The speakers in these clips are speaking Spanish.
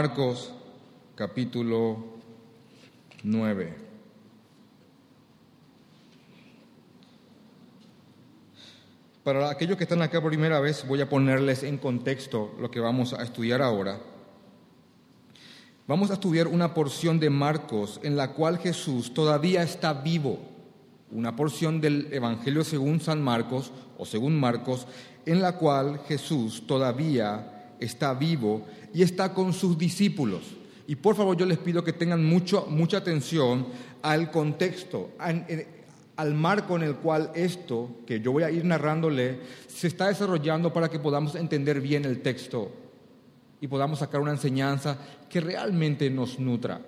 Marcos capítulo 9. Para aquellos que están acá por primera vez, voy a ponerles en contexto lo que vamos a estudiar ahora. Vamos a estudiar una porción de Marcos en la cual Jesús todavía está vivo. Una porción del Evangelio según San Marcos o según Marcos en la cual Jesús todavía está vivo y está con sus discípulos. Y por favor yo les pido que tengan mucho, mucha atención al contexto, al marco en el cual esto, que yo voy a ir narrándole, se está desarrollando para que podamos entender bien el texto y podamos sacar una enseñanza que realmente nos nutra.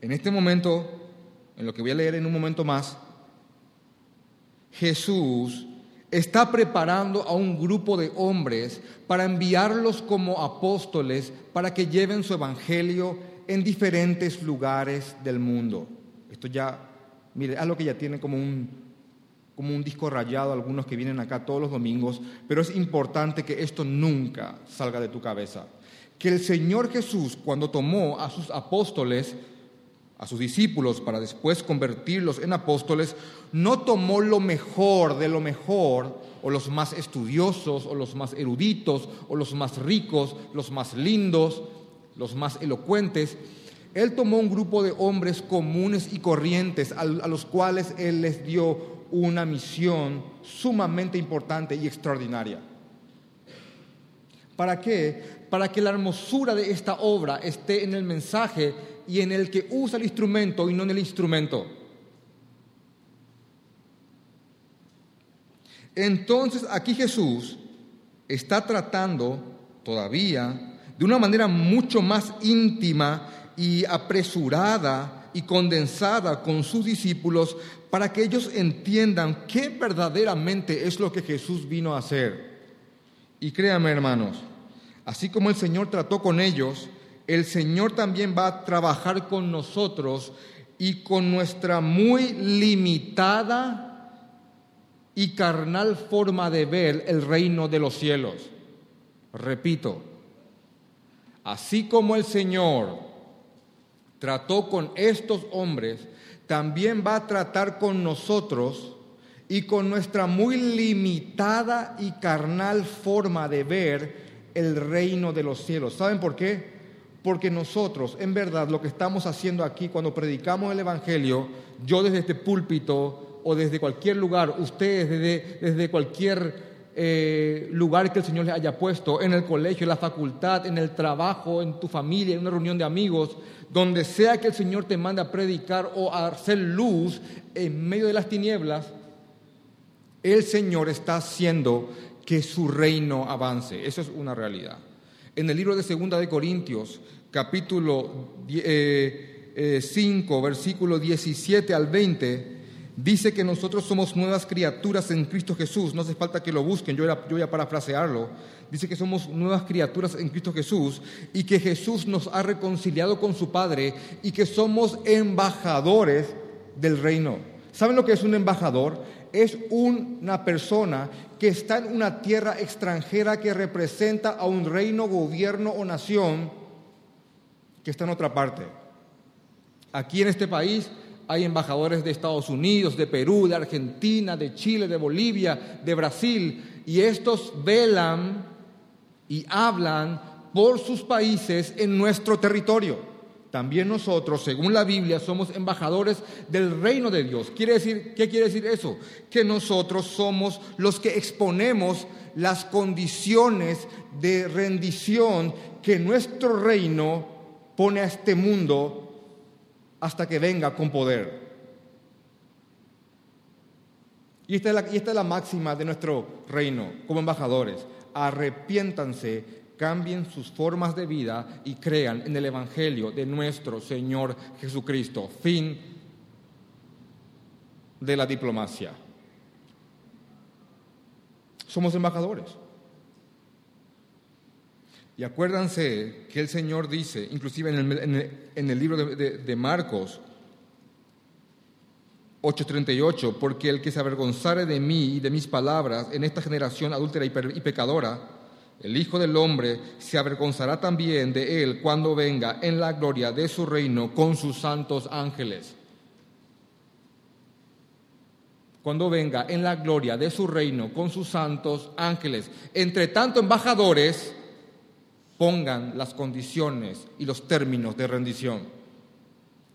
En este momento, en lo que voy a leer en un momento más, Jesús está preparando a un grupo de hombres para enviarlos como apóstoles para que lleven su evangelio en diferentes lugares del mundo. Esto ya, mire, algo que ya tiene como un, como un disco rayado algunos que vienen acá todos los domingos, pero es importante que esto nunca salga de tu cabeza. Que el Señor Jesús, cuando tomó a sus apóstoles, a sus discípulos para después convertirlos en apóstoles, no tomó lo mejor de lo mejor, o los más estudiosos, o los más eruditos, o los más ricos, los más lindos, los más elocuentes, él tomó un grupo de hombres comunes y corrientes a, los cuales Él les dio una misión sumamente importante y extraordinaria. ¿Para qué? Para que la hermosura de esta obra esté en el mensaje y en el que usa el instrumento y no en el instrumento. Entonces aquí Jesús está tratando todavía de una manera mucho más íntima y apresurada y condensada con sus discípulos para que ellos entiendan qué verdaderamente es lo que Jesús vino a hacer. Y créanme hermanos, así como el Señor trató con ellos, el Señor también va a trabajar con nosotros y con nuestra muy limitada y carnal forma de ver el reino de los cielos. Repito, así como el Señor trató con estos hombres, también va a tratar con nosotros y con nuestra muy limitada y carnal forma de ver el reino de los cielos. ¿Saben por qué? Porque nosotros, en verdad, lo que estamos haciendo aquí cuando predicamos el Evangelio, yo desde este púlpito o desde cualquier lugar, ustedes desde, desde cualquier eh, lugar que el Señor les haya puesto, en el colegio, en la facultad, en el trabajo, en tu familia, en una reunión de amigos, donde sea que el Señor te mande a predicar o a hacer luz en medio de las tinieblas, el Señor está haciendo que su reino avance. Eso es una realidad. En el libro de Segunda de Corintios, capítulo 5, eh, eh, versículo 17 al 20, dice que nosotros somos nuevas criaturas en Cristo Jesús. No hace falta que lo busquen, yo, voy a parafrasearlo. Dice que somos nuevas criaturas en Cristo Jesús y que Jesús nos ha reconciliado con su Padre y que somos embajadores del reino. ¿Saben lo que es un embajador? Es una persona que está en una tierra extranjera que representa a un reino, gobierno o nación que está en otra parte. Aquí en este país hay embajadores de Estados Unidos, de Perú, de Argentina, de Chile, de Bolivia, de Brasil, y estos velan y hablan por sus países en nuestro territorio. También nosotros, según la Biblia, somos embajadores del reino de Dios. ¿Quiere decir, ¿Qué quiere decir eso? Que nosotros somos los que exponemos las condiciones de rendición que nuestro reino pone a este mundo hasta que venga con poder. Y esta, es la, y esta es la máxima de nuestro reino como embajadores. Arrepiéntanse, cambien sus formas de vida y crean en el Evangelio de nuestro Señor Jesucristo. Fin de la diplomacia. Somos embajadores. Y acuérdense que el Señor dice, inclusive en el, libro de, Marcos 8:38, porque el que se avergonzare de mí y de mis palabras en esta generación adúltera y, pecadora, el Hijo del Hombre se avergonzará también de él cuando venga en la gloria de su reino con sus santos ángeles. Cuando venga en la gloria de su reino con sus santos ángeles. Entre tanto, embajadores pongan las condiciones y los términos de rendición.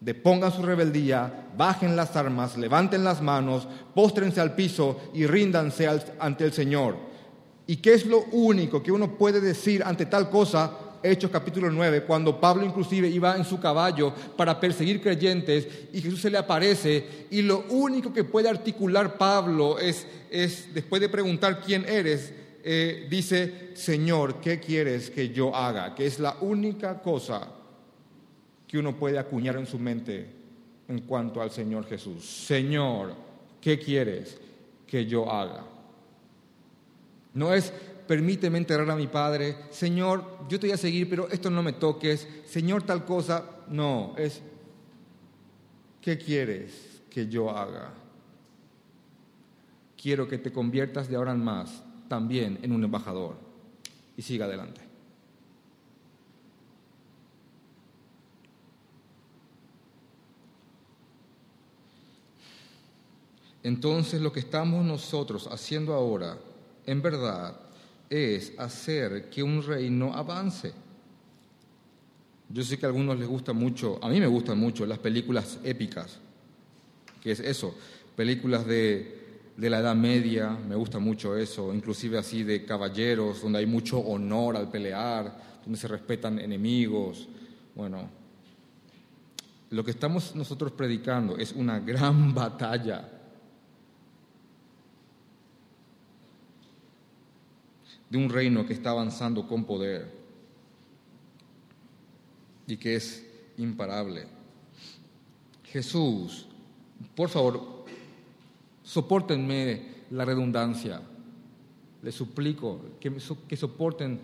Depongan su rebeldía, bajen las armas, levanten las manos, póstrense al piso y ríndanse ante el Señor ¿Y qué es lo único que uno puede decir ante tal cosa? Hechos capítulo 9, cuando Pablo inclusive iba en su caballo para perseguir creyentes y Jesús se le aparece y lo único que puede articular Pablo es, es después de preguntar quién eres, eh, dice, Señor, ¿qué quieres que yo haga? Que es la única cosa que uno puede acuñar en su mente en cuanto al Señor Jesús. Señor, ¿qué quieres que yo haga? No es, permíteme enterrar a mi padre, Señor, yo te voy a seguir, pero esto no me toques, Señor, tal cosa. No, es, ¿qué quieres que yo haga? Quiero que te conviertas de ahora en más también en un embajador. Y siga adelante. Entonces lo que estamos nosotros haciendo ahora en verdad es hacer que un reino avance. Yo sé que a algunos les gusta mucho, a mí me gustan mucho las películas épicas, que es eso, películas de, la Edad Media, me gusta mucho eso, inclusive así de caballeros, donde hay mucho honor al pelear, donde se respetan enemigos. Bueno, lo que estamos nosotros predicando es una gran batalla de un reino que está avanzando con poder y que es imparable. Jesús, por favor, soportenme la redundancia. Les suplico que, que soporten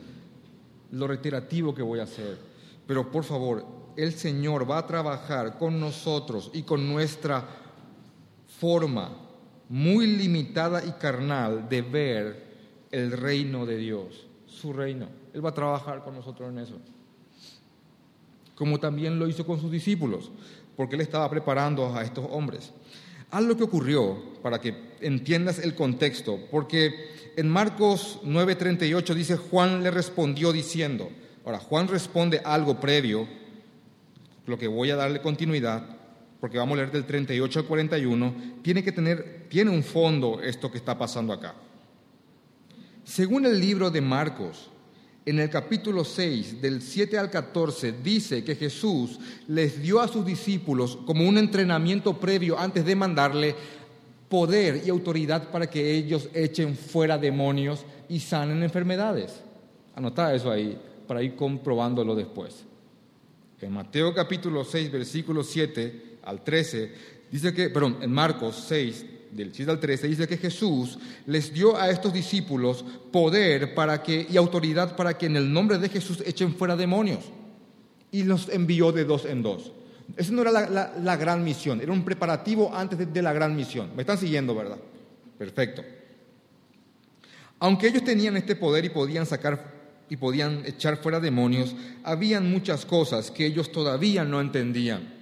lo reiterativo que voy a hacer. Pero por favor, el Señor va a trabajar con nosotros y con nuestra forma muy limitada y carnal de ver el reino de Dios, su reino. Él va a trabajar con nosotros en eso. Como también lo hizo con sus discípulos, porque él estaba preparando a estos hombres. Haz lo que ocurrió para que entiendas el contexto, porque en Marcos 9:38 dice, Juan le respondió diciendo, ahora Juan responde algo previo, lo que voy a darle continuidad, porque vamos a leer del 38 al 41, tiene que tener, tiene un fondo esto que está pasando acá. Según el libro de Marcos, en el capítulo 6, del 7 al 14, dice que Jesús les dio a sus discípulos como un entrenamiento previo antes de mandarle poder y autoridad para que ellos echen fuera demonios y sanen enfermedades. Anota eso ahí para ir comprobándolo después. En Mateo capítulo 6, versículo 7 al 13, dice que, perdón, en Marcos 6, del 7 al 13, dice que Jesús les dio a estos discípulos poder para que, y autoridad para que en el nombre de Jesús echen fuera demonios. Y los envió de dos en dos. Esa no era la, gran misión, era un preparativo antes de, de la gran misión. Me están siguiendo, ¿verdad? Perfecto. Aunque ellos tenían este poder y podían sacar y podían echar fuera demonios, habían muchas cosas que ellos todavía no entendían.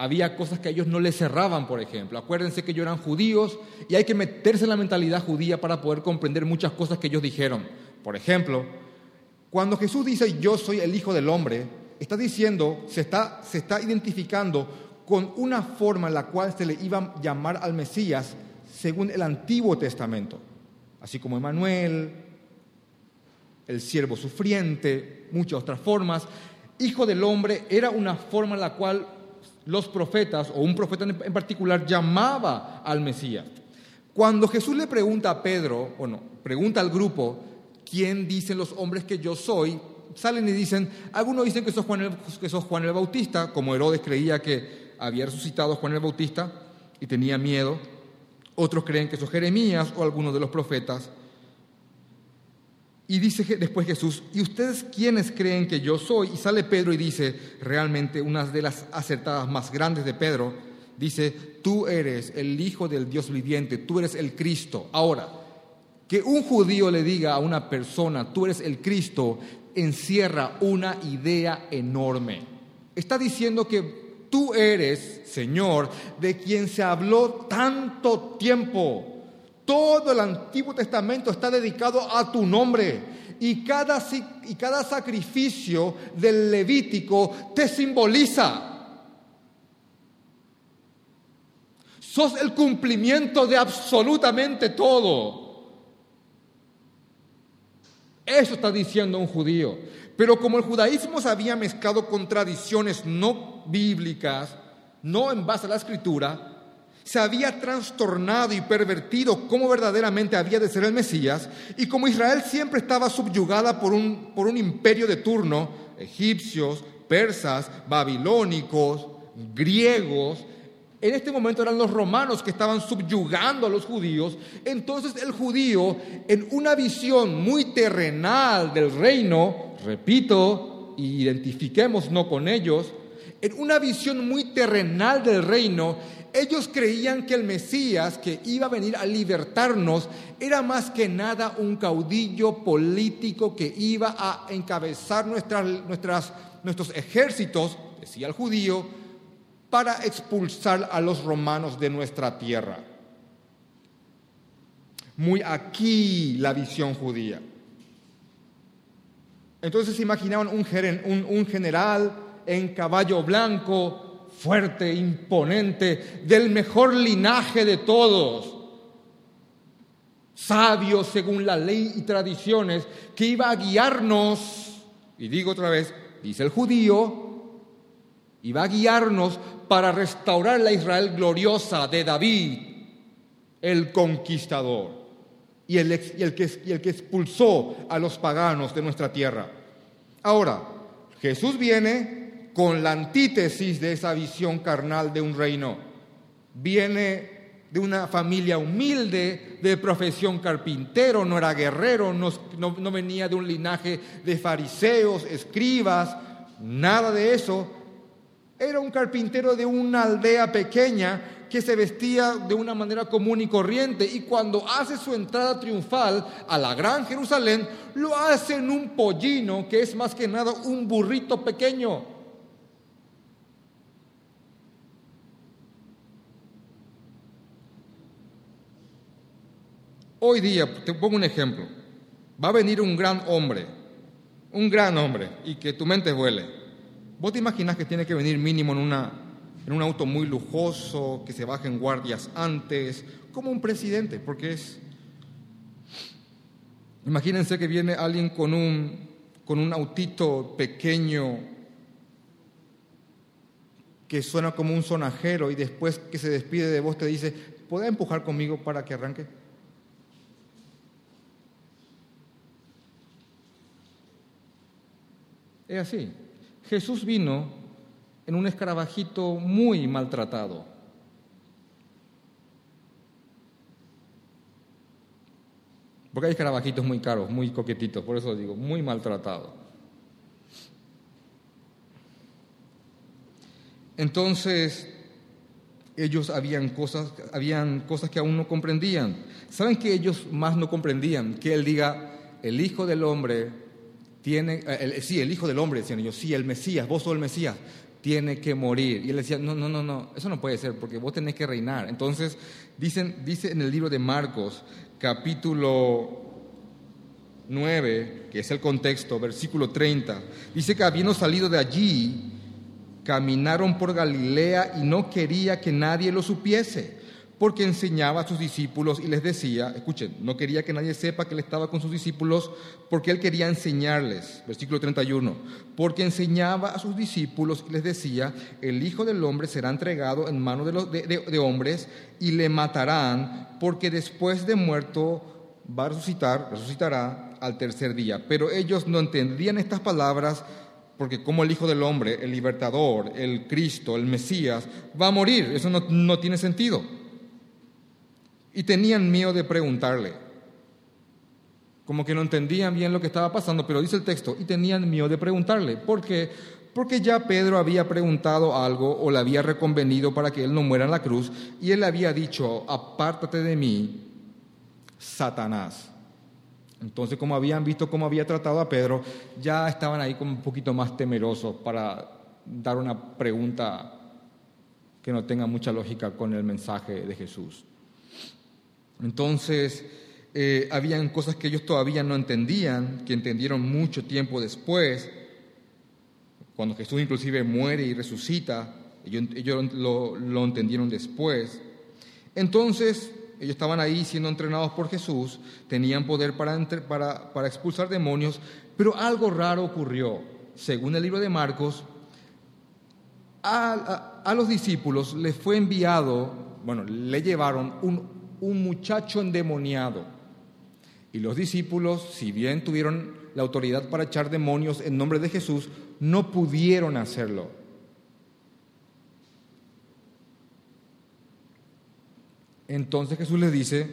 Había cosas que a ellos no les cerraban, por ejemplo. Acuérdense que ellos eran judíos y hay que meterse en la mentalidad judía para poder comprender muchas cosas que ellos dijeron. Por ejemplo, cuando Jesús dice yo soy el Hijo del Hombre, está diciendo, se está, se está identificando con una forma en la cual se le iba a llamar al Mesías según el Antiguo Testamento. Así como Emanuel, el siervo sufriente, muchas otras formas. Hijo del hombre era una forma en la cual los profetas, o un profeta en particular, llamaba al Mesías. Cuando Jesús le pregunta a Pedro, bueno, pregunta al grupo, ¿quién dicen los hombres que yo soy? Salen y dicen, algunos dicen que sos Juan el, que sos Juan el Bautista, como Herodes creía que había resucitado Juan el Bautista y tenía miedo. Otros creen que sos Jeremías o alguno de los profetas. Y dice después Jesús, ¿y ustedes quiénes creen que yo soy? Y sale Pedro y dice, realmente una de las acertadas más grandes de Pedro, dice, tú eres el Hijo del Dios viviente, tú eres el Cristo. Ahora, Que un judío le diga a una persona, tú eres el Cristo, encierra una idea enorme. Está diciendo que tú eres, Señor, de quien se habló tanto tiempo. Todo el Antiguo Testamento está dedicado a tu nombre. Y cada, y cada sacrificio del Levítico te simboliza. Sos el cumplimiento de absolutamente todo. Eso está diciendo un judío. Pero como el judaísmo se había mezclado con tradiciones no bíblicas, no en base a la escritura, se había trastornado y pervertido cómo verdaderamente había de ser el Mesías, y como Israel siempre estaba subyugada por un, por un imperio de turno, egipcios, persas, babilónicos, griegos, en este momento eran los romanos que estaban subyugando a los judíos. Entonces el judío, en una visión muy terrenal del reino, repito, identifiquémonos con ellos, en una visión muy terrenal del reino, ellos creían que el Mesías que iba a venir a libertarnos era más que nada un caudillo político que iba a encabezar nuestros ejércitos, decía el judío, para expulsar a los romanos de nuestra tierra. Muy aquí la visión judía. Entonces imaginaban un, un general en caballo blanco, fuerte, imponente, del mejor linaje de todos, sabio según la ley y tradiciones, que iba a guiarnos, y digo otra vez, dice el judío, iba a guiarnos para restaurar la Israel gloriosa de David, el conquistador, y el, que, y el que expulsó a los paganos de nuestra tierra. Ahora, Jesús viene con la antítesis de esa visión carnal de un reino. Viene de una familia humilde, de profesión carpintero, no era guerrero, no, no, venía de un linaje de fariseos, escribas, nada de eso, era un carpintero de una aldea pequeña que se vestía de una manera común y corriente y cuando hace su entrada triunfal a la gran Jerusalén, lo hace en un pollino que es más que nada un burrito pequeño. Hoy día, te pongo un ejemplo, va a venir un gran hombre, un gran hombre, y que tu mente vuele. ¿Vos te imaginas que tiene que venir mínimo en, una, en un auto muy lujoso, que se bajen guardias antes, como un presidente? Porque es... Imagínense que viene alguien con un, con un autito pequeño que suena como un sonajero y después que se despide de vos te dice, ¿puede empujar conmigo para que arranque? Es así. Jesús vino en un escarabajito muy maltratado. Porque hay escarabajitos muy caros, muy coquetitos, por eso digo, muy maltratado. Entonces, ellos habían cosas, habían cosas que aún no comprendían. ¿Saben que ellos más no comprendían? Que Él diga, el Hijo del Hombre tiene, eh, sí, el Hijo del Hombre, decían ellos, sí, el Mesías, vos sos el Mesías, tiene que morir. Y él decía, no, no, no, no, eso no puede ser, porque vos tenés que reinar. Entonces, dicen, dice en el libro de Marcos, capítulo 9, que es el contexto, versículo 30, dice que habiendo salido de allí, caminaron por Galilea y no quería que nadie lo supiese porque enseñaba a sus discípulos y les decía, escuchen, no quería que nadie sepa que él estaba con sus discípulos porque él quería enseñarles, versículo 31, porque enseñaba a sus discípulos y les decía, el Hijo del Hombre será entregado en manos de, de, hombres y le matarán, porque después de muerto va a resucitar, resucitará al tercer día. Pero ellos no entendían estas palabras porque como el Hijo del Hombre, el libertador, el Cristo, el Mesías, va a morir, eso no, no tiene sentido y tenían miedo de preguntarle. Como que no entendían bien lo que estaba pasando, pero dice el texto, y tenían miedo de preguntarle. ¿Por qué? Porque ya Pedro había preguntado algo o le había reconvenido para que él no muera en la cruz, y él había dicho, apártate de mí, Satanás. Entonces, como habían visto cómo había tratado a Pedro, ya estaban ahí como un poquito más temerosos para dar una pregunta que no tenga mucha lógica con el mensaje de Jesús. Entonces, eh, habían cosas que ellos todavía no entendían, que entendieron mucho tiempo después, cuando Jesús inclusive muere y resucita, ellos, lo, entendieron después. Entonces, ellos estaban ahí siendo entrenados por Jesús, tenían poder para, para, expulsar demonios, pero algo raro ocurrió. Según el libro de Marcos, a, a, los discípulos les fue enviado, bueno, le llevaron un, un muchacho endemoniado. Y los discípulos, si bien tuvieron la autoridad para echar demonios en nombre de Jesús, no pudieron hacerlo. Entonces Jesús les dice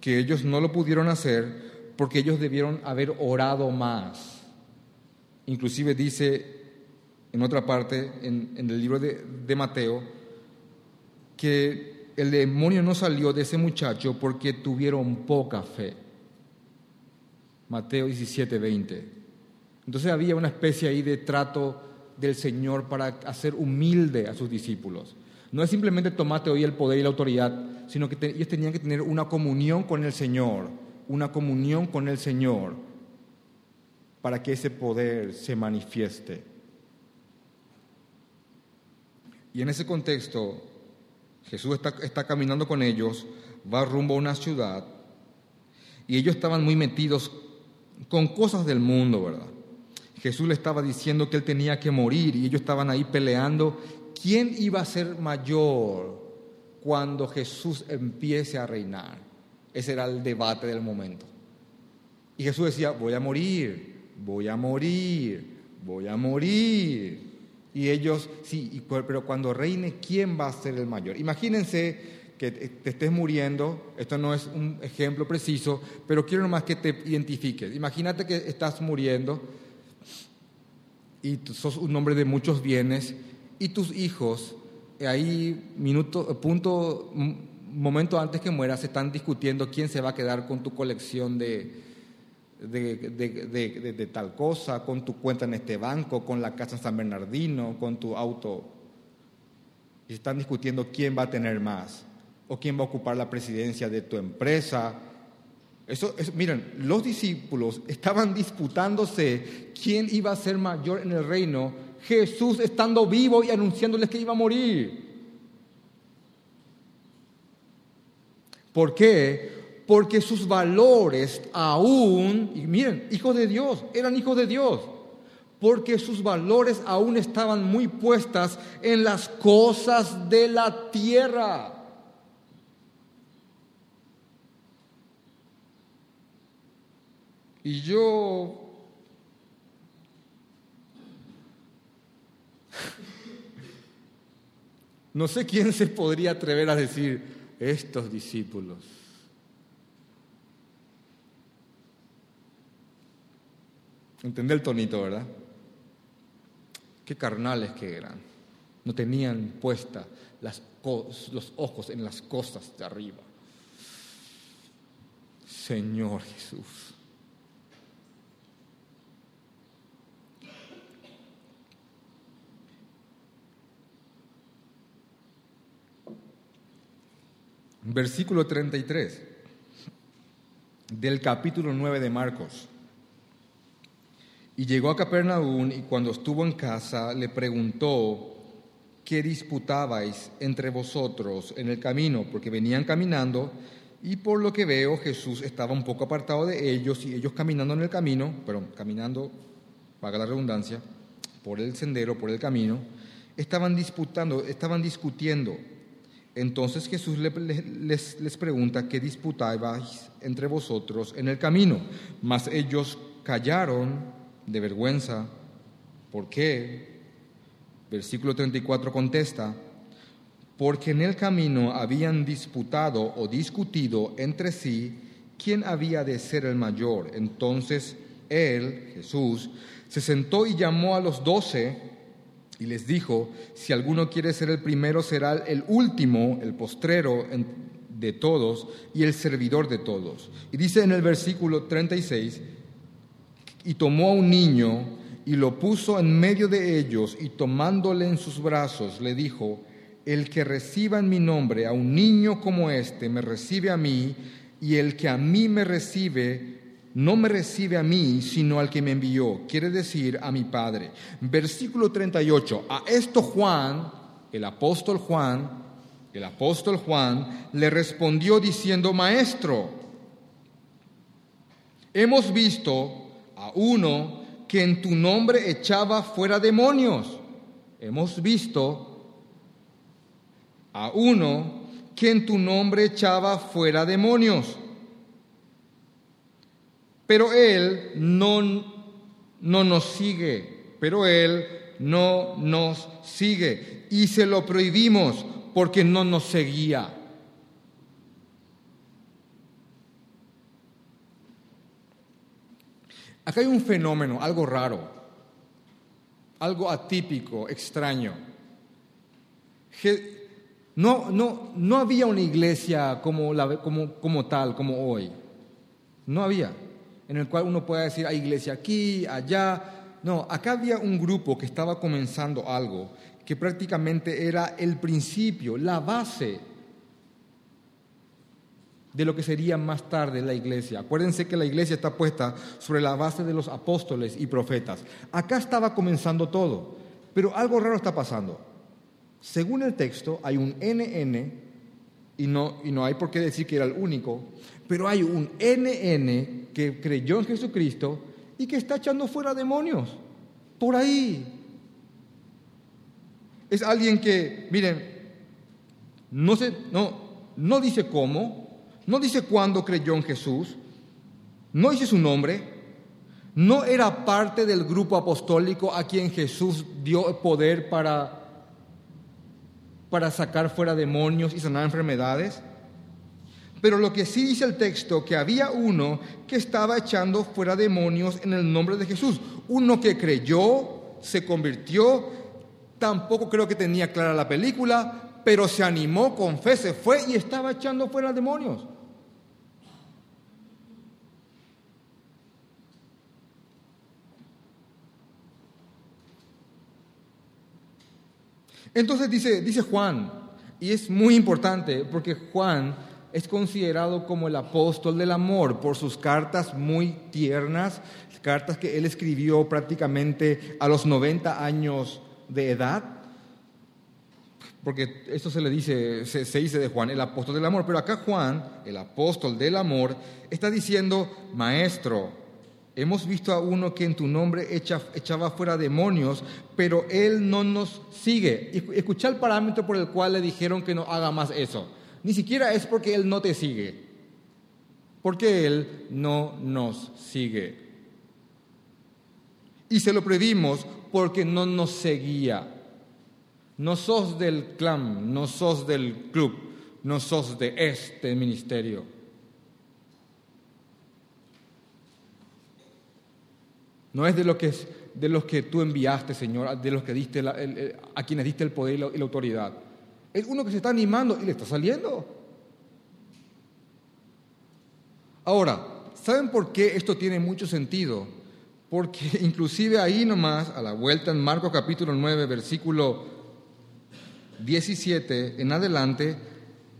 que ellos no lo pudieron hacer porque ellos debieron haber orado más. Inclusive dice en otra parte, en, el libro de, de Mateo, que el demonio no salió de ese muchacho porque tuvieron poca fe. Mateo 17, 20. Entonces había una especie ahí de trato del Señor para hacer humilde a sus discípulos. No es simplemente tomate hoy el poder y la autoridad, sino que ellos tenían que tener una comunión con el Señor, una comunión con el Señor, para que ese poder se manifieste. Y en ese contexto, Jesús está, está caminando con ellos, va rumbo a una ciudad, y ellos estaban muy metidos con cosas del mundo, ¿verdad? Jesús le estaba diciendo que él tenía que morir y ellos estaban ahí peleando quién iba a ser mayor cuando Jesús empiece a reinar. Ese era el debate del momento. Y Jesús decía, voy a morir, voy a morir, voy a morir. Y ellos, sí, pero cuando reine, ¿quién va a ser el mayor? Imagínense que te estés muriendo, esto no es un ejemplo preciso, pero quiero nomás que te identifiques. Imagínate que estás muriendo y sos un hombre de muchos bienes y tus hijos, ahí minuto, punto, momento antes que mueras, están discutiendo quién se va a quedar con tu colección de, de, tal cosa, con tu cuenta en este banco, con la casa en San Bernardino, con tu auto. Y están discutiendo quién va a tener más o quién va a ocupar la presidencia de tu empresa. Eso, miren, los discípulos estaban disputándose quién iba a ser mayor en el reino, Jesús estando vivo y anunciándoles que iba a morir. ¿Por qué? Porque sus valores aún, y miren, hijos de Dios, eran hijos de Dios, porque sus valores aún estaban muy puestas en las cosas de la tierra. Y yo no sé quién se podría atrever a decir estos discípulos Entender el tonito, ¿verdad? Qué carnales que eran. No tenían puesta los ojos en las cosas de arriba. Señor Jesús. Versículo 33 del capítulo 9 de Marcos. Y llegó a Capernaum y cuando estuvo en casa le preguntó, ¿qué disputabais entre vosotros en el camino? Porque venían caminando y por lo que veo Jesús estaba un poco apartado de ellos y ellos caminando en el camino, pero caminando, paga la redundancia, por el sendero, por el camino, estaban disputando, estaban discutiendo. Entonces Jesús les, les pregunta, ¿qué disputabais entre vosotros en el camino? Mas ellos callaron de vergüenza. ¿Por qué? Versículo 34 contesta, porque en el camino habían disputado o discutido entre sí quién había de ser el mayor. Entonces él, Jesús, se sentó y llamó a los doce y les dijo, si alguno quiere ser el primero, será el último, el postrero de todos y el servidor de todos. Y dice en el versículo 36, y tomó a un niño y lo puso en medio de ellos y tomándole en sus brazos le dijo, el que reciba en mi nombre a un niño como este me recibe a mí y el que a mí me recibe no me recibe a mí, sino al que me envió, quiere decir a mi Padre. Versículo 38, a esto Juan, el apóstol Juan, el apóstol Juan le respondió diciendo, Maestro, hemos visto a uno que en tu nombre echaba fuera demonios. Hemos visto a uno que en tu nombre echaba fuera demonios. Pero Él no, no nos sigue, pero Él no nos sigue. Y se lo prohibimos porque no nos seguía. Acá hay un fenómeno, algo raro, algo atípico, extraño. No, no, no había una iglesia como, como tal, como hoy. No había. En el cual uno pueda decir, hay iglesia aquí, allá. No, acá había un grupo que estaba comenzando algo que prácticamente era el principio, la base de lo que sería más tarde la iglesia. Acuérdense que la iglesia está puesta sobre la base de los apóstoles y profetas. Acá estaba comenzando todo, pero algo raro está pasando. Según el texto, hay un NN, y no, y no hay por qué decir que era el único, pero hay un NN que creyó en Jesucristo y que está echando fuera demonios. Por ahí, es alguien que, miren, no, no, no dice cómo, no dice cuándo creyó en Jesús, no dice su nombre, no era parte del grupo apostólico a quien Jesús dio poder para, para sacar fuera demonios y sanar enfermedades. Pero lo que sí dice el texto, que había uno que estaba echando fuera demonios en el nombre de Jesús. Uno que creyó, se convirtió Tampoco creo que tenía clara la película, pero se animó con fe, se fue y estaba echando fuera demonios. Entonces dice, dice Juan, y es muy importante porque Juan es considerado como el apóstol del amor por sus cartas muy tiernas, cartas que él escribió prácticamente a los 90 años de edad, porque esto se le dice, se, dice de Juan, el apóstol del amor, pero acá Juan, el apóstol del amor, está diciendo, maestro, hemos visto a uno que en tu nombre echa, echaba fuera demonios, pero él no nos sigue. Escucha el parámetro por el cual le dijeron que no haga más eso. Ni siquiera es porque él no te sigue, porque él no nos sigue. Y se lo prohibimos porque no nos seguía. No sos del clan, no sos del club, no sos de este ministerio. No es de, lo que de los que tú enviaste, Señor, de los que diste a quienes diste el poder y la, y la autoridad. Es uno que se está animando y le está saliendo. Ahora, ¿saben por qué esto tiene mucho sentido? Porque inclusive ahí nomás, a la vuelta en Marcos capítulo 9, versículo 17 en adelante,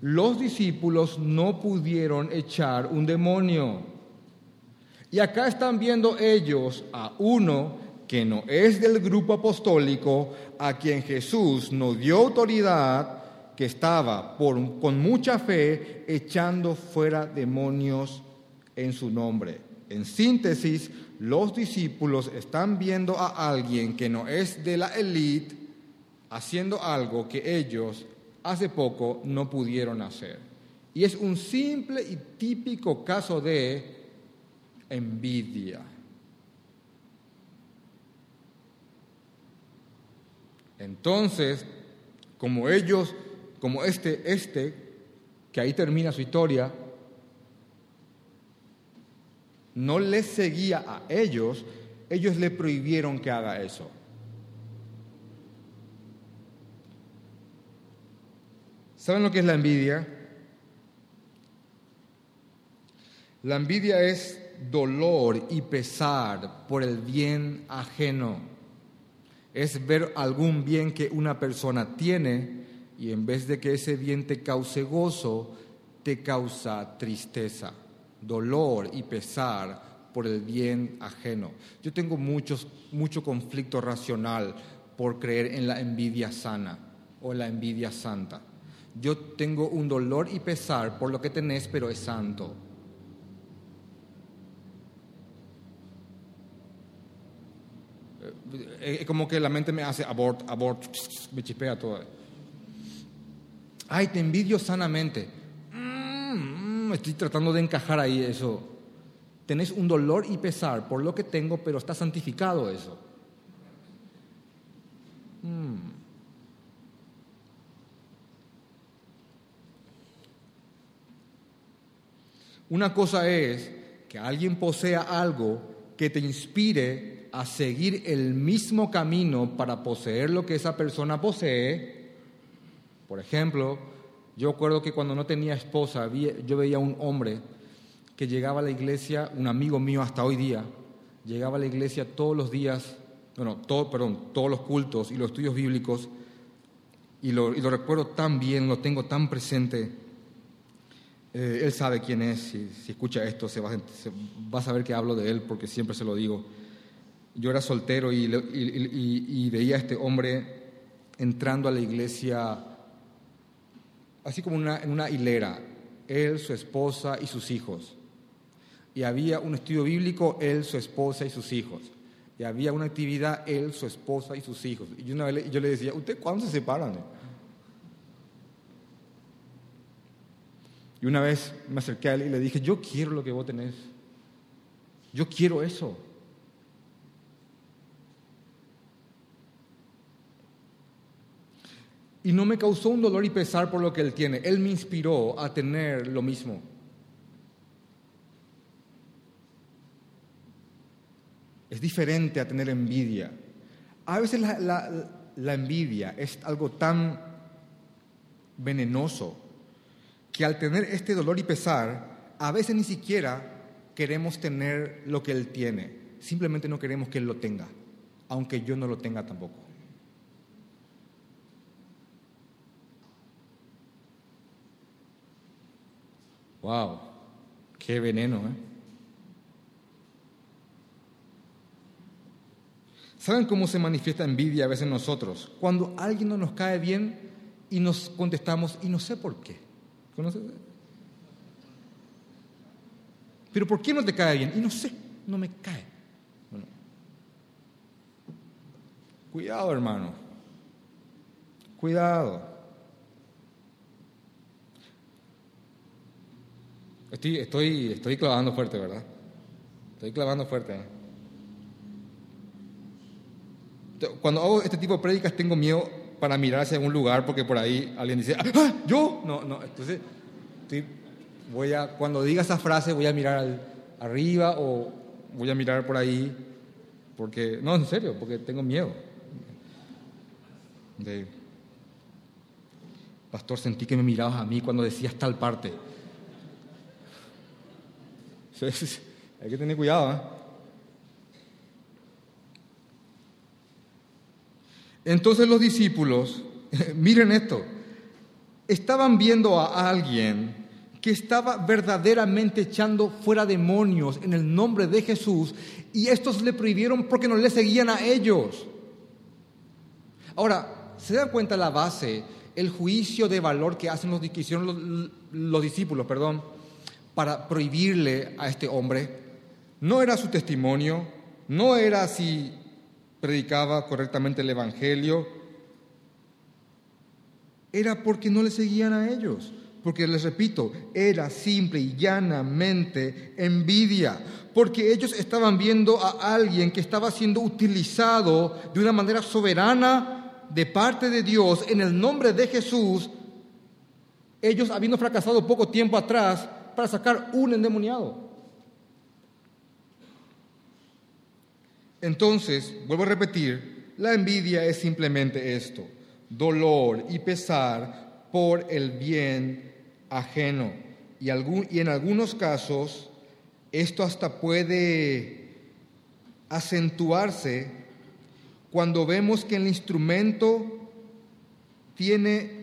los discípulos no pudieron echar un demonio. Y acá están viendo ellos a uno que no es del grupo apostólico, a quien Jesús nos dio autoridad, que estaba con mucha fe echando fuera demonios en su nombre. En síntesis, los discípulos están viendo a alguien que no es de la élite haciendo algo que ellos hace poco no pudieron hacer. Y es un simple y típico caso de envidia. Entonces, como ellos, como este, este, que ahí termina su historia, no les seguía a ellos, ellos le prohibieron que haga eso. ¿Saben lo que es la envidia? La envidia es dolor y pesar por el bien ajeno. Es ver algún bien que una persona tiene y en vez de que ese bien te cause gozo, te causa tristeza, dolor y pesar por el bien ajeno. Yo tengo muchos, mucho conflicto racional por creer en la envidia sana o la envidia santa. Yo tengo un dolor y pesar por lo que tenés, pero es santo. Es como que la mente me hace abort, abort, me chispea todo. Ay, te envidio sanamente. Mm, mm, estoy tratando de encajar ahí eso. Tenés un dolor y pesar por lo que tengo, pero está santificado eso. Mm. Una cosa es que alguien posea algo que te inspire a seguir el mismo camino para poseer lo que esa persona posee. Por ejemplo, yo recuerdo que cuando no tenía esposa, yo veía un hombre que llegaba a la iglesia, un amigo mío hasta hoy día, llegaba a la iglesia todos los días, bueno, todo, perdón, todos los cultos y los estudios bíblicos, y lo, y lo recuerdo tan bien, lo tengo tan presente eh, él sabe quién es, si, escucha esto se va, a saber que hablo de él porque siempre se lo digo. Yo era soltero y, veía a este hombre entrando a la iglesia así como en una hilera, él, su esposa y sus hijos. Y había un estudio bíblico, él, su esposa y sus hijos. Y había una actividad, él, su esposa y sus hijos. Y yo, yo le decía, ¿usted cuándo se separan? Y una vez me acerqué a él y le dije, yo quiero lo que vos tenés. Yo quiero eso. Y no me causó un dolor y pesar por lo que él tiene. Él me inspiró a tener lo mismo. Es diferente a tener envidia. A veces la, envidia es algo tan venenoso que al tener este dolor y pesar, a veces ni siquiera queremos tener lo que Él tiene, simplemente no queremos que Él lo tenga, aunque yo no lo tenga tampoco. Wow, qué veneno, ¿eh? ¿Saben cómo se manifiesta envidia a veces en nosotros? Cuando alguien no nos cae bien y nos contestamos, y no sé por qué. Pero ¿por qué no te cae bien? Y no sé, no me cae. Cuidado, hermano. Cuidado. Estoy, estoy, estoy clavando fuerte, ¿verdad? Estoy clavando fuerte. ¿eh? Cuando hago este tipo de prédicas tengo miedo para mirar hacia algún lugar porque por ahí alguien dice, ¡Ah, yo, no, no, entonces voy a, cuando diga esa frase voy a mirar arriba o voy a mirar por ahí porque, no, en serio, porque tengo miedo. De, Pastor, sentí que me mirabas a mí cuando decías tal parte. Hay que tener cuidado. ¿eh? Entonces los discípulos, miren esto, estaban viendo a alguien que estaba verdaderamente echando fuera demonios en el nombre de Jesús y estos le prohibieron porque no le seguían a ellos. Ahora, ¿se dan cuenta la base, el juicio de valor que hacen los, que hicieron los, los discípulos, perdón, para prohibirle a este hombre? No era su testimonio, no era si predicaba correctamente el Evangelio, era porque no le seguían a ellos. Porque les repito, era simple y llanamente envidia, porque ellos estaban viendo a alguien que estaba siendo utilizado de una manera soberana de parte de Dios en el nombre de Jesús, ellos habiendo fracasado poco tiempo atrás para sacar un endemoniado. Entonces, vuelvo a repetir, la envidia es simplemente esto, dolor y pesar por el bien ajeno. Y, en algunos casos, Esto hasta puede acentuarse cuando vemos que el instrumento tiene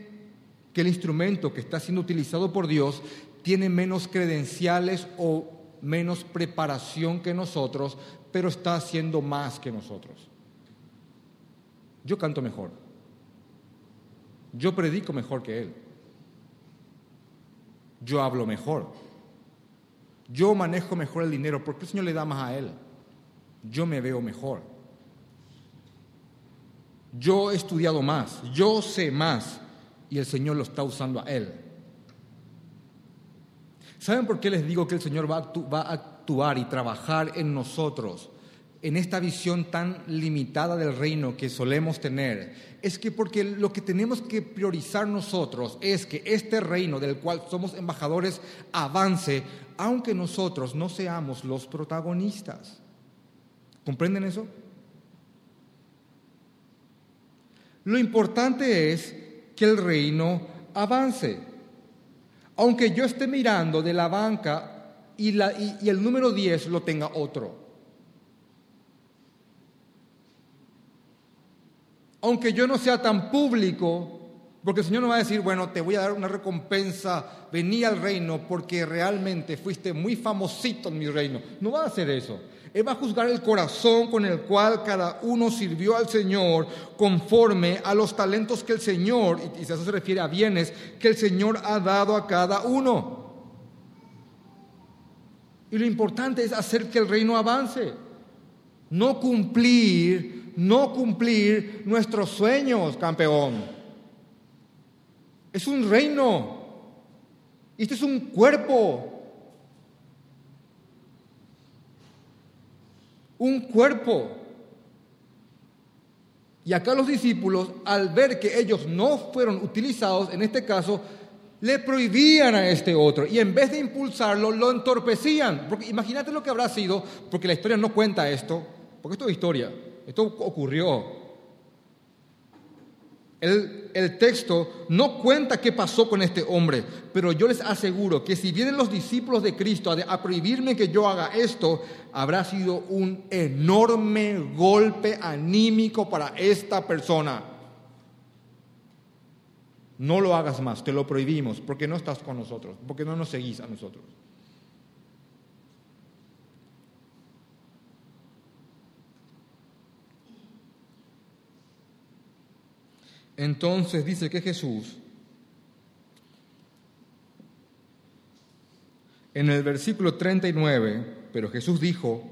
que el instrumento que está siendo utilizado por Dios tiene menos credenciales o menos preparación que nosotros, pero está haciendo más que nosotros. Yo canto mejor. Yo predico mejor que él. Yo hablo mejor. Yo manejo mejor el dinero. porque el Señor le da más a él? Yo me veo mejor. Yo he estudiado más. Yo sé más. Y el Señor lo está usando a él. ¿Saben por qué les digo que el Señor va a, actuar y trabajar en nosotros? en esta visión tan limitada del reino que solemos tener, es que porque lo que tenemos que priorizar nosotros es que este reino del cual somos embajadores avance, aunque nosotros no seamos los protagonistas. ¿Comprenden eso? Lo importante es que el reino avance. Aunque yo esté mirando de la banca y, el número 10 lo tenga otro. aunque yo no sea tan público, porque el Señor no va a decir, bueno, te voy a dar una recompensa, vení al reino porque realmente fuiste muy famosito en mi reino. No va a hacer eso. Él va a juzgar el corazón con el cual cada uno sirvió al Señor conforme a los talentos que el Señor, y eso se refiere a bienes, que el Señor ha dado a cada uno. Y lo importante es hacer que el reino avance, no cumplir no cumplir nuestros sueños, campeón. Es un reino. Este es un cuerpo. Un cuerpo. Y acá los discípulos, al ver que ellos no fueron utilizados, en este caso, le prohibían a este otro. Y en vez de impulsarlo, lo entorpecían. Porque imagínate lo que habrá sido, porque la historia no cuenta esto, porque esto es historia. Esto ocurrió. El, texto no cuenta qué pasó con este hombre, pero yo les aseguro que si vienen los discípulos de Cristo a, a, prohibirme que yo haga esto, habrá sido un enorme golpe anímico para esta persona. No lo hagas más, te lo prohibimos, porque no estás con nosotros, porque no nos seguís a nosotros. Entonces dice que Jesús, en el versículo 39, pero Jesús dijo,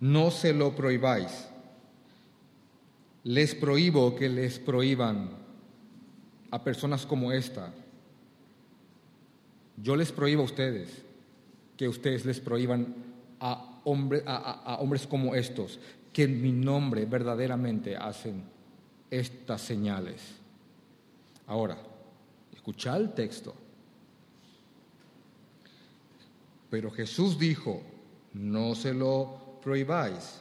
no se lo prohibáis, les prohíbo que les prohíban a personas como esta. Yo les prohíbo a ustedes que ustedes les prohíban a, a hombres como estos que en mi nombre verdaderamente hacen estas señales. Ahora, escucha el texto. Pero Jesús dijo, no se lo prohibáis,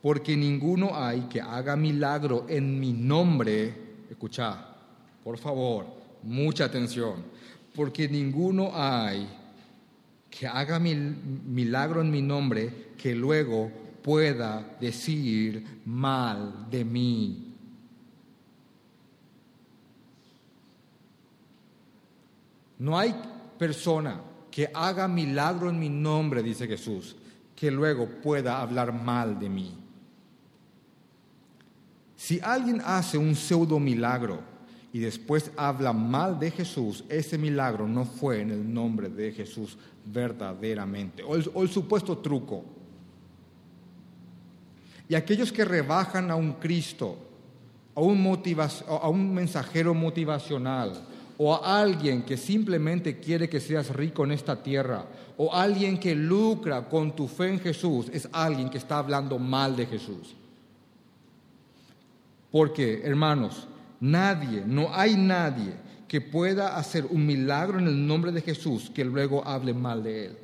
porque ninguno hay que haga milagro en mi nombre. Escucha, por favor, mucha atención, porque ninguno hay que haga milagro en mi nombre que luego pueda decir mal de mí. No hay persona que haga milagro en mi nombre, dice Jesús, que luego pueda hablar mal de mí. Si alguien hace un pseudo milagro y después habla mal de Jesús, ese milagro no fue en el nombre de Jesús verdaderamente. O el, o el supuesto truco. Y aquellos que rebajan a un Cristo, a un, mensajero motivacional, o a alguien que simplemente quiere que seas rico en esta tierra, o alguien que lucra con tu fe en Jesús, es alguien que está hablando mal de Jesús. Porque, hermanos, nadie, no hay nadie que pueda hacer un milagro en el nombre de Jesús que luego hable mal de él.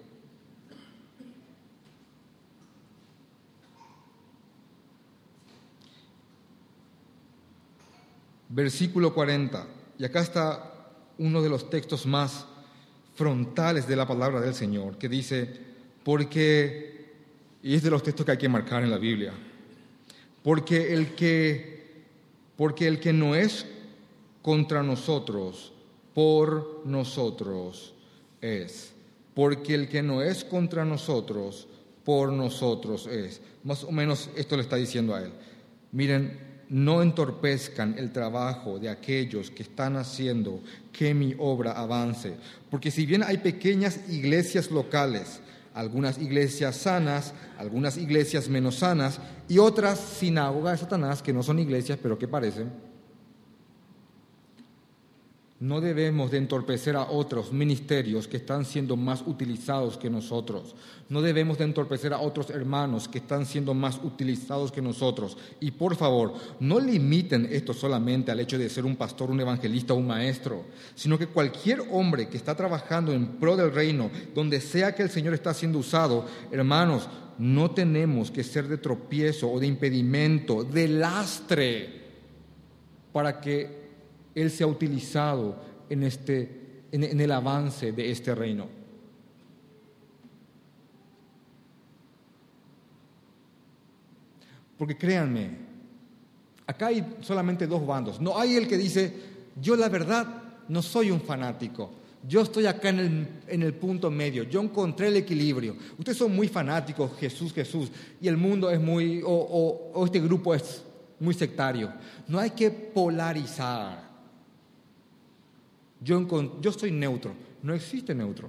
Versículo 40. Y acá está uno de los textos más frontales de la palabra del Señor, que dice, porque, y es de los textos que hay que marcar en la Biblia, porque el que, porque el que no es contra nosotros, por nosotros es. Porque el que no es contra nosotros, por nosotros es. Más o menos esto le está diciendo a él. Miren, no entorpezcan el trabajo de aquellos que están haciendo que mi obra avance. Porque si bien hay pequeñas iglesias locales, algunas iglesias sanas, algunas iglesias menos sanas y otras sinagogas de Satanás que no son iglesias pero que parecen, no debemos de entorpecer a otros ministerios que están siendo más utilizados que nosotros. No debemos de entorpecer a otros hermanos que están siendo más utilizados que nosotros. Y por favor, no limiten esto solamente al hecho de ser un pastor, un evangelista o un maestro, sino que cualquier hombre que está trabajando en pro del reino, donde sea que el Señor está siendo usado, hermanos, no tenemos que ser de tropiezo o de impedimento, de lastre, para que él se ha utilizado en, este, en, el avance de este reino. Porque créanme, acá hay solamente dos bandos. No hay el que dice, yo la verdad no soy un fanático. Yo estoy acá en el, en el, punto medio. Yo encontré el equilibrio. Ustedes son muy fanáticos, Jesús, Jesús, y el mundo es muy, o, o este grupo es muy sectario. No hay que polarizar. Yo, yo soy neutro. No existe neutro.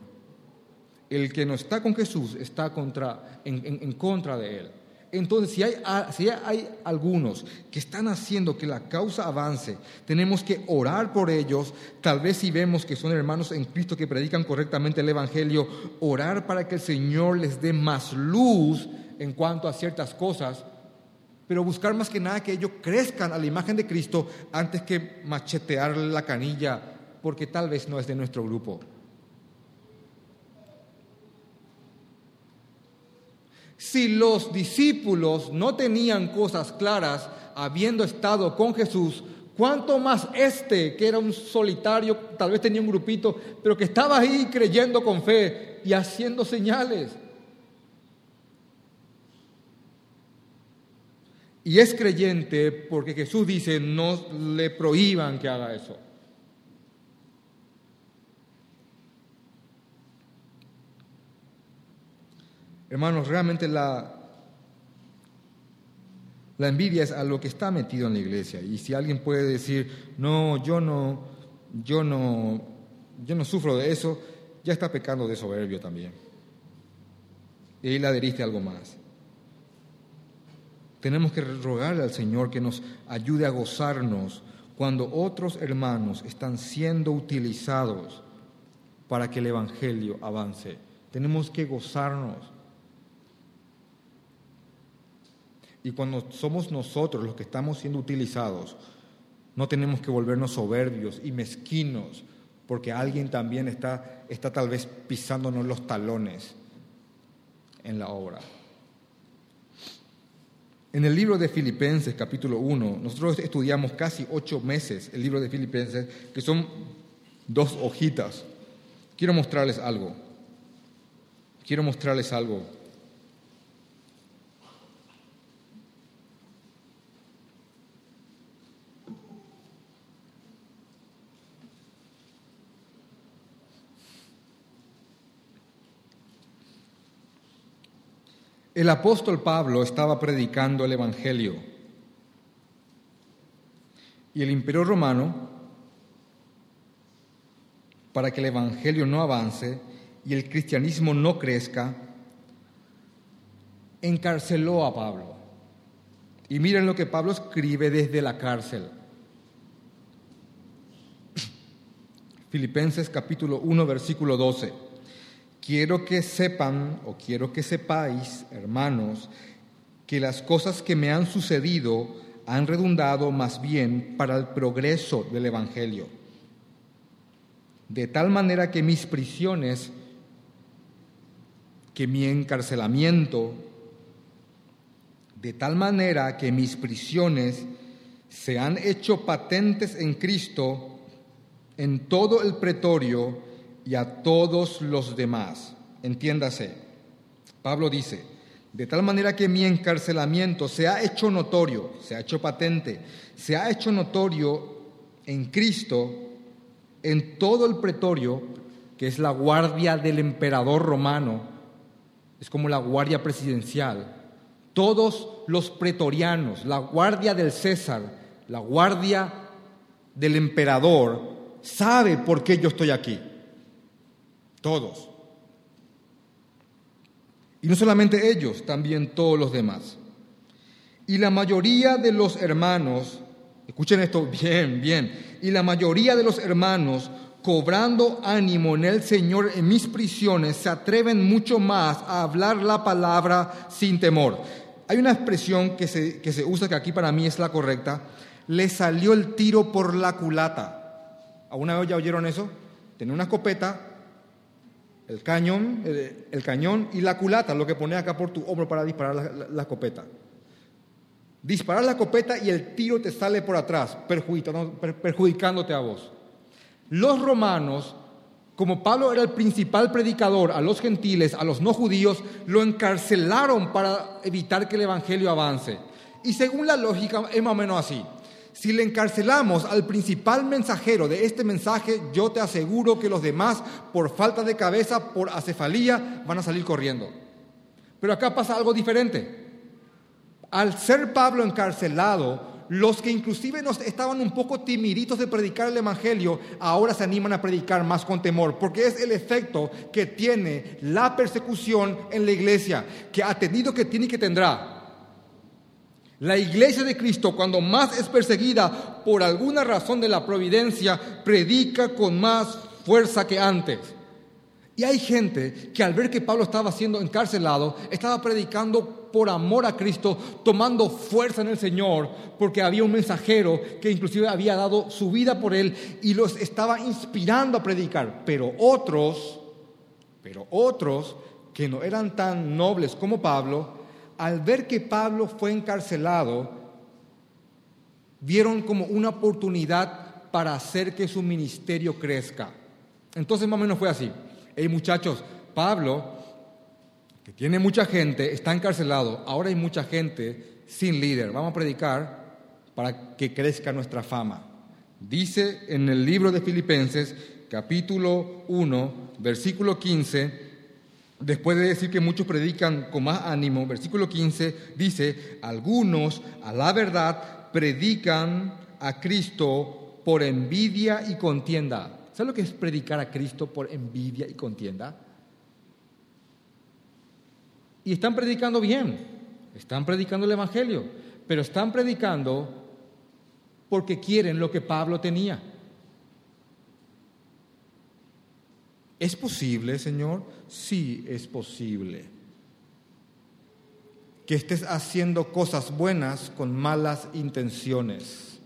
El que no está con Jesús está contra, en, contra de él. Entonces, si hay, si hay algunos que están haciendo que la causa avance, tenemos que orar por ellos. Tal vez si vemos que son hermanos en Cristo que predican correctamente el Evangelio, orar para que el Señor les dé más luz en cuanto a ciertas cosas, pero buscar más que nada que ellos crezcan a la imagen de Cristo antes que machetear la canilla porque tal vez no es de nuestro grupo. Si los discípulos no tenían cosas claras habiendo estado con Jesús, ¿cuánto más este, que era un solitario, tal vez tenía un grupito, pero que estaba ahí creyendo con fe y haciendo señales? Y es creyente porque Jesús dice, no le prohíban que haga eso. Hermanos, realmente la, la envidia es a lo que está metido en la iglesia. Y si alguien puede decir, no, yo no, yo no, yo no sufro de eso, ya está pecando de soberbio también. Y ahí le adheriste algo más. Tenemos que rogarle al Señor que nos ayude a gozarnos cuando otros hermanos están siendo utilizados para que el Evangelio avance. Tenemos que gozarnos. Y cuando somos nosotros los que estamos siendo utilizados, no tenemos que volvernos soberbios y mezquinos, porque alguien también está, está tal vez pisándonos los talones en la obra. En el libro de Filipenses, capítulo 1, nosotros estudiamos casi ocho meses el libro de Filipenses, que son dos hojitas. Quiero mostrarles algo. Quiero mostrarles algo. El apóstol Pablo estaba predicando el Evangelio y el imperio romano, para que el Evangelio no avance y el cristianismo no crezca, encarceló a Pablo. Y miren lo que Pablo escribe desde la cárcel. Filipenses capítulo 1, versículo 12. Quiero que sepan o quiero que sepáis, hermanos, que las cosas que me han sucedido han redundado más bien para el progreso del Evangelio. De tal manera que mis prisiones, que mi encarcelamiento, de tal manera que mis prisiones se han hecho patentes en Cristo en todo el pretorio y a todos los demás. Entiéndase, Pablo dice, de tal manera que mi encarcelamiento se ha hecho notorio, se ha hecho patente, se ha hecho notorio en Cristo, en todo el pretorio, que es la guardia del emperador romano, es como la guardia presidencial. Todos los pretorianos, la guardia del César, la guardia del emperador, sabe por qué yo estoy aquí. Todos. Y no solamente ellos, también todos los demás. Y la mayoría de los hermanos, escuchen esto bien, bien, y la mayoría de los hermanos, cobrando ánimo en el Señor en mis prisiones, se atreven mucho más a hablar la palabra sin temor. Hay una expresión que se, que se usa que aquí para mí es la correcta. Le salió el tiro por la culata. ¿Alguna vez ya oyeron eso? Tenía una escopeta, el cañón, el, cañón y la culata, lo que pone acá por tu hombro para disparar la, la, escopeta. Disparar la escopeta y el tiro te sale por atrás, perjudicándote a vos. Los romanos, como Pablo era el principal predicador a los gentiles, a los no judíos, lo encarcelaron para evitar que el Evangelio avance. Y según la lógica es más o menos así. Si le encarcelamos al principal mensajero de este mensaje, yo te aseguro que los demás, por falta de cabeza, por acefalía, van a salir corriendo. Pero acá pasa algo diferente. Al ser Pablo encarcelado, los que inclusive nos estaban un poco timiditos de predicar el Evangelio, ahora se animan a predicar más con temor, porque es el efecto que tiene la persecución en la iglesia, que ha tenido, que tiene y que tendrá. La iglesia de Cristo, cuando más es perseguida por alguna razón de la providencia, predica con más fuerza que antes. Y hay gente que al ver que Pablo estaba siendo encarcelado, estaba predicando por amor a Cristo, tomando fuerza en el Señor, porque había un mensajero que inclusive había dado su vida por él y los estaba inspirando a predicar. Pero otros, pero otros que no eran tan nobles como Pablo, al ver que Pablo fue encarcelado, vieron como una oportunidad para hacer que su ministerio crezca. Entonces más o menos fue así. Hey muchachos, Pablo, que tiene mucha gente, está encarcelado. Ahora hay mucha gente sin líder. Vamos a predicar para que crezca nuestra fama. Dice en el libro de Filipenses, capítulo 1, versículo 15, Después de decir que muchos predican con más ánimo, versículo 15 dice, algunos a la verdad predican a Cristo por envidia y contienda. ¿Sabes lo que es predicar a Cristo por envidia y contienda? Y están predicando bien, están predicando el Evangelio, pero están predicando porque quieren lo que Pablo tenía. ¿Es posible, Señor? Sí, es posible. Que estés haciendo cosas buenas con malas intenciones.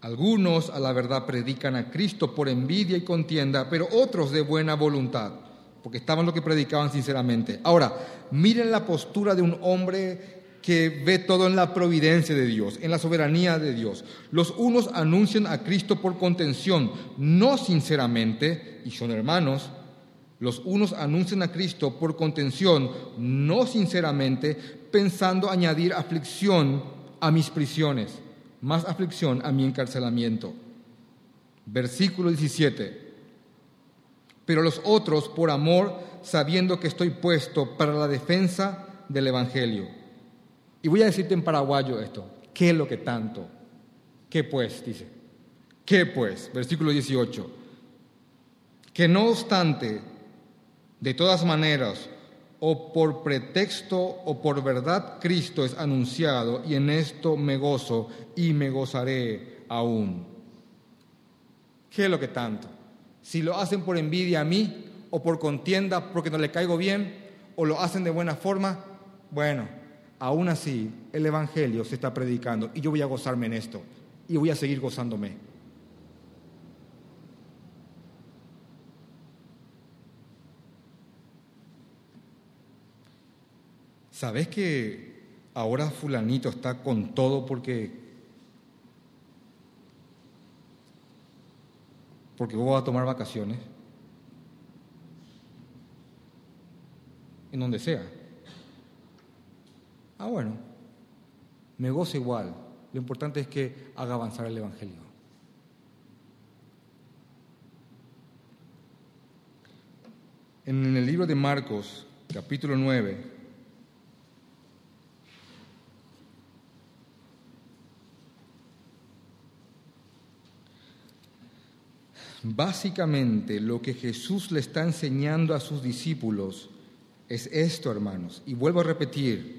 Algunos a la verdad predican a Cristo por envidia y contienda, pero otros de buena voluntad, porque estaban lo que predicaban sinceramente. Ahora, miren la postura de un hombre que ve todo en la providencia de Dios, en la soberanía de Dios. Los unos anuncian a Cristo por contención, no sinceramente, y son hermanos. Los unos anuncian a Cristo por contención, no sinceramente, pensando añadir aflicción a mis prisiones, más aflicción a mi encarcelamiento. Versículo 17. Pero los otros por amor, sabiendo que estoy puesto para la defensa del Evangelio. Y voy a decirte en paraguayo esto. ¿Qué es lo que tanto? ¿Qué pues? Dice. ¿Qué pues? Versículo 18. Que no obstante, de todas maneras, o por pretexto o por verdad, Cristo es anunciado y en esto me gozo y me gozaré aún. ¿Qué es lo que tanto? Si lo hacen por envidia a mí o por contienda porque no le caigo bien o lo hacen de buena forma, bueno, aún así el Evangelio se está predicando y yo voy a gozarme en esto y voy a seguir gozándome. ¿Sabes que ahora fulanito está con todo porque porque vos a tomar vacaciones en donde sea. Ah, bueno, me gozo igual. Lo importante es que haga avanzar el Evangelio. En el libro de Marcos, capítulo 9, Básicamente lo que Jesús le está enseñando a sus discípulos es esto, hermanos. Y vuelvo a repetir,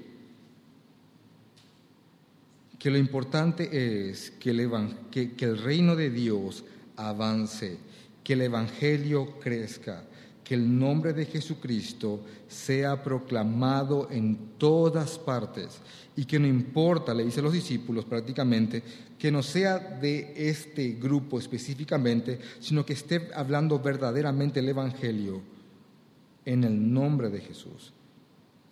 que lo importante es que el, reino de Dios avance, que el Evangelio crezca, que el nombre de Jesucristo sea proclamado en todas partes y que no importa, le dice a los discípulos prácticamente, que no sea de este grupo específicamente, sino que esté hablando verdaderamente el Evangelio en el nombre de Jesús.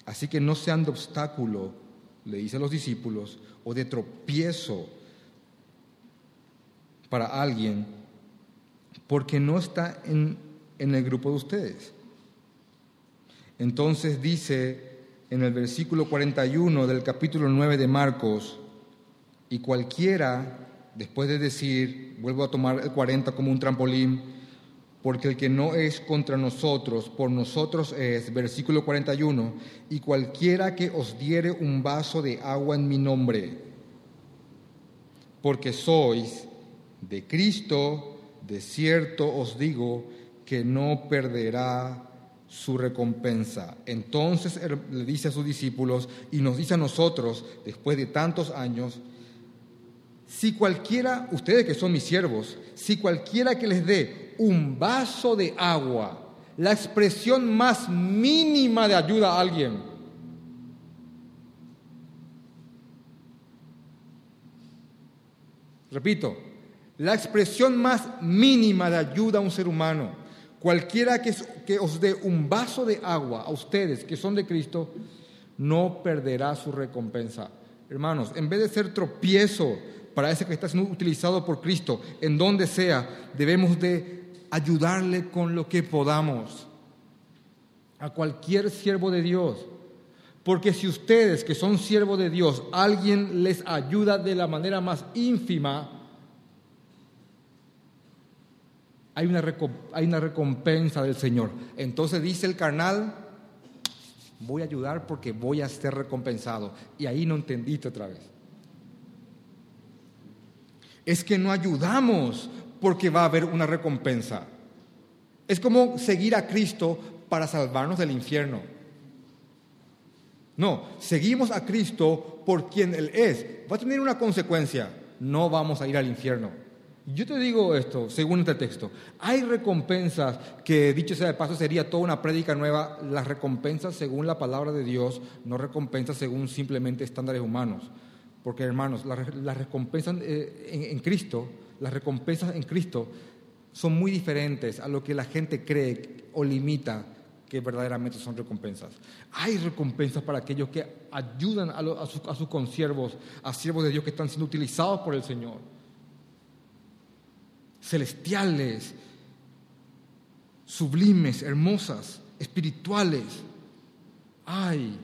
Así que no sean de obstáculo, le dice a los discípulos, o de tropiezo para alguien, porque no está en, en el grupo de ustedes. Entonces dice en el versículo 41 del capítulo 9 de Marcos, y cualquiera, después de decir, vuelvo a tomar el 40 como un trampolín, porque el que no es contra nosotros, por nosotros es, versículo 41, y cualquiera que os diere un vaso de agua en mi nombre, porque sois de Cristo, de cierto os digo que no perderá su recompensa. Entonces le dice a sus discípulos y nos dice a nosotros, después de tantos años, si cualquiera, ustedes que son mis siervos, si cualquiera que les dé un vaso de agua, la expresión más mínima de ayuda a alguien, repito, la expresión más mínima de ayuda a un ser humano, cualquiera que, os dé un vaso de agua a ustedes que son de Cristo, no perderá su recompensa. Hermanos, en vez de ser tropiezo, para ese que está siendo utilizado por Cristo, en donde sea, debemos de ayudarle con lo que podamos a cualquier siervo de Dios. Porque si ustedes, que son siervos de Dios, alguien les ayuda de la manera más ínfima, hay una, hay una recompensa del Señor. Entonces dice el carnal, voy a ayudar porque voy a ser recompensado. Y ahí no entendiste otra vez es que no ayudamos porque va a haber una recompensa. Es como seguir a Cristo para salvarnos del infierno. No, seguimos a Cristo por quien Él es. Va a tener una consecuencia. No vamos a ir al infierno. Yo te digo esto, según este texto. Hay recompensas que, dicho sea de paso, sería toda una prédica nueva. Las recompensas según la palabra de Dios, no recompensas según simplemente estándares humanos. Porque hermanos, las, recompensas eh, en, Cristo, las recompensas en Cristo son muy diferentes a lo que la gente cree o limita que verdaderamente son recompensas. Hay recompensas para aquellos que ayudan a, a, sus, consiervos, a siervos de Dios que están siendo utilizados por el Señor. Celestiales, sublimes, hermosas, espirituales. Hay,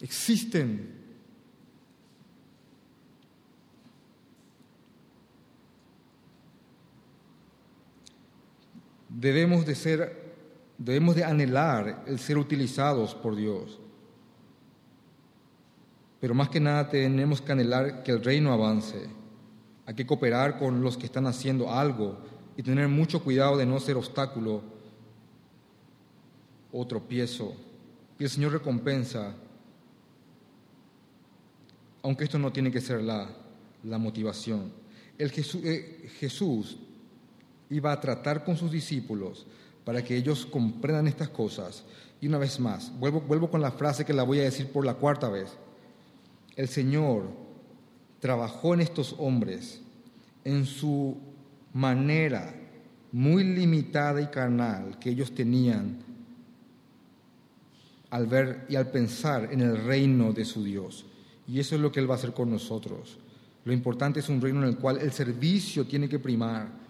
existen debemos de ser, debemos de anhelar el ser utilizados por Dios. Pero más que nada tenemos que anhelar que el reino avance. Hay que cooperar con los que están haciendo algo y tener mucho cuidado de no ser obstáculo o tropiezo. Y el Señor recompensa, aunque esto no tiene que ser la, la motivación. El Jesús, eh, Jesús iba a tratar con sus discípulos para que ellos comprendan estas cosas. Y una vez más, vuelvo, vuelvo con la frase que la voy a decir por la cuarta vez. El Señor trabajó en estos hombres en su manera muy limitada y carnal que ellos tenían al ver y al pensar en el reino de su Dios. Y eso es lo que Él va a hacer con nosotros. Lo importante es un reino en el cual el servicio tiene que primar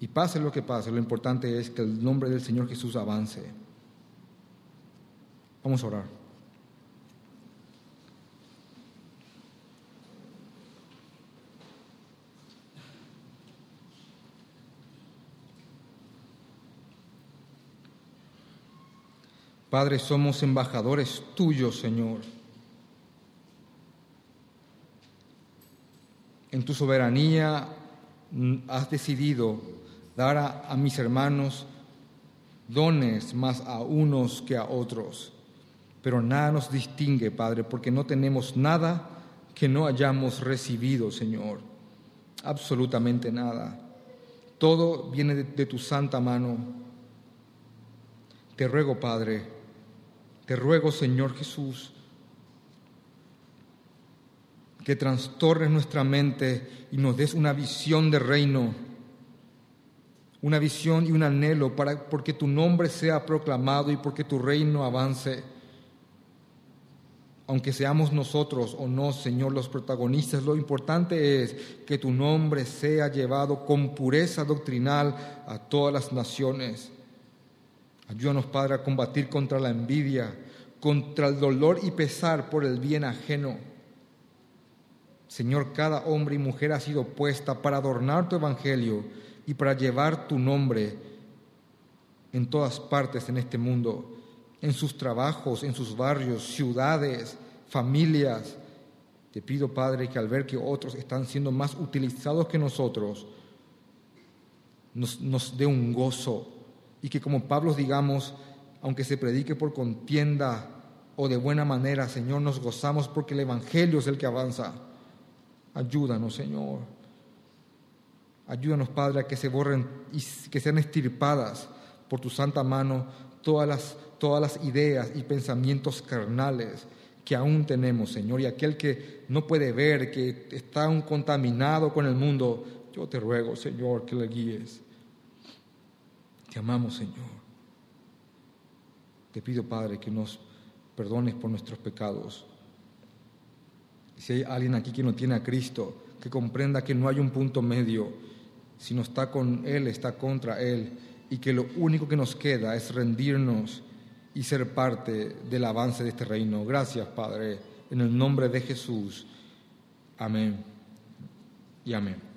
Y pase lo que pase, lo importante es que el nombre del Señor Jesús avance. Vamos a orar. Padre, somos embajadores tuyos, Señor. En tu soberanía mm, has decidido dar a, mis hermanos dones más a unos que a otros. Pero nada nos distingue, Padre, porque no tenemos nada que no hayamos recibido, Señor. Absolutamente nada. Todo viene de tu santa mano. Te ruego, Padre, te ruego, Señor Jesús, que trastornes nuestra mente y nos des una visión de reino, una visión y un anhelo para porque tu nombre sea proclamado y porque tu reino avance. Aunque seamos nosotros o no, Señor, los protagonistas, lo importante es que tu nombre sea llevado con pureza doctrinal a todas las naciones. Ayúdanos, Padre, a combatir contra la envidia, contra el dolor y pesar por el bien ajeno. Señor, cada hombre y mujer ha sido puesta para adornar tu evangelio y para llevar tu nombre en todas partes en este mundo, en sus trabajos, en sus barrios, ciudades, familias. Te pido, Padre, que al ver que otros están siendo más utilizados que nosotros, nos, dé un gozo y que como Pablo digamos, aunque se predique por contienda o de buena manera, Señor, nos gozamos porque el Evangelio es el que avanza. Ayúdanos, Señor. Ayúdanos, Padre, a que se borren y que sean estirpadas por tu santa mano todas las, todas las ideas y pensamientos carnales que aún tenemos, Señor. Y aquel que no puede ver, que está aún contaminado con el mundo, yo te ruego, Señor, que le guíes. Te amamos, Señor. Te pido, Padre, que nos perdones por nuestros pecados. Si hay alguien aquí que no tiene a Cristo, que comprenda que no hay un punto medio, si no está con Él, está contra Él, y que lo único que nos queda es rendirnos y ser parte del avance de este reino. Gracias, Padre, en el nombre de Jesús. Amén y amén.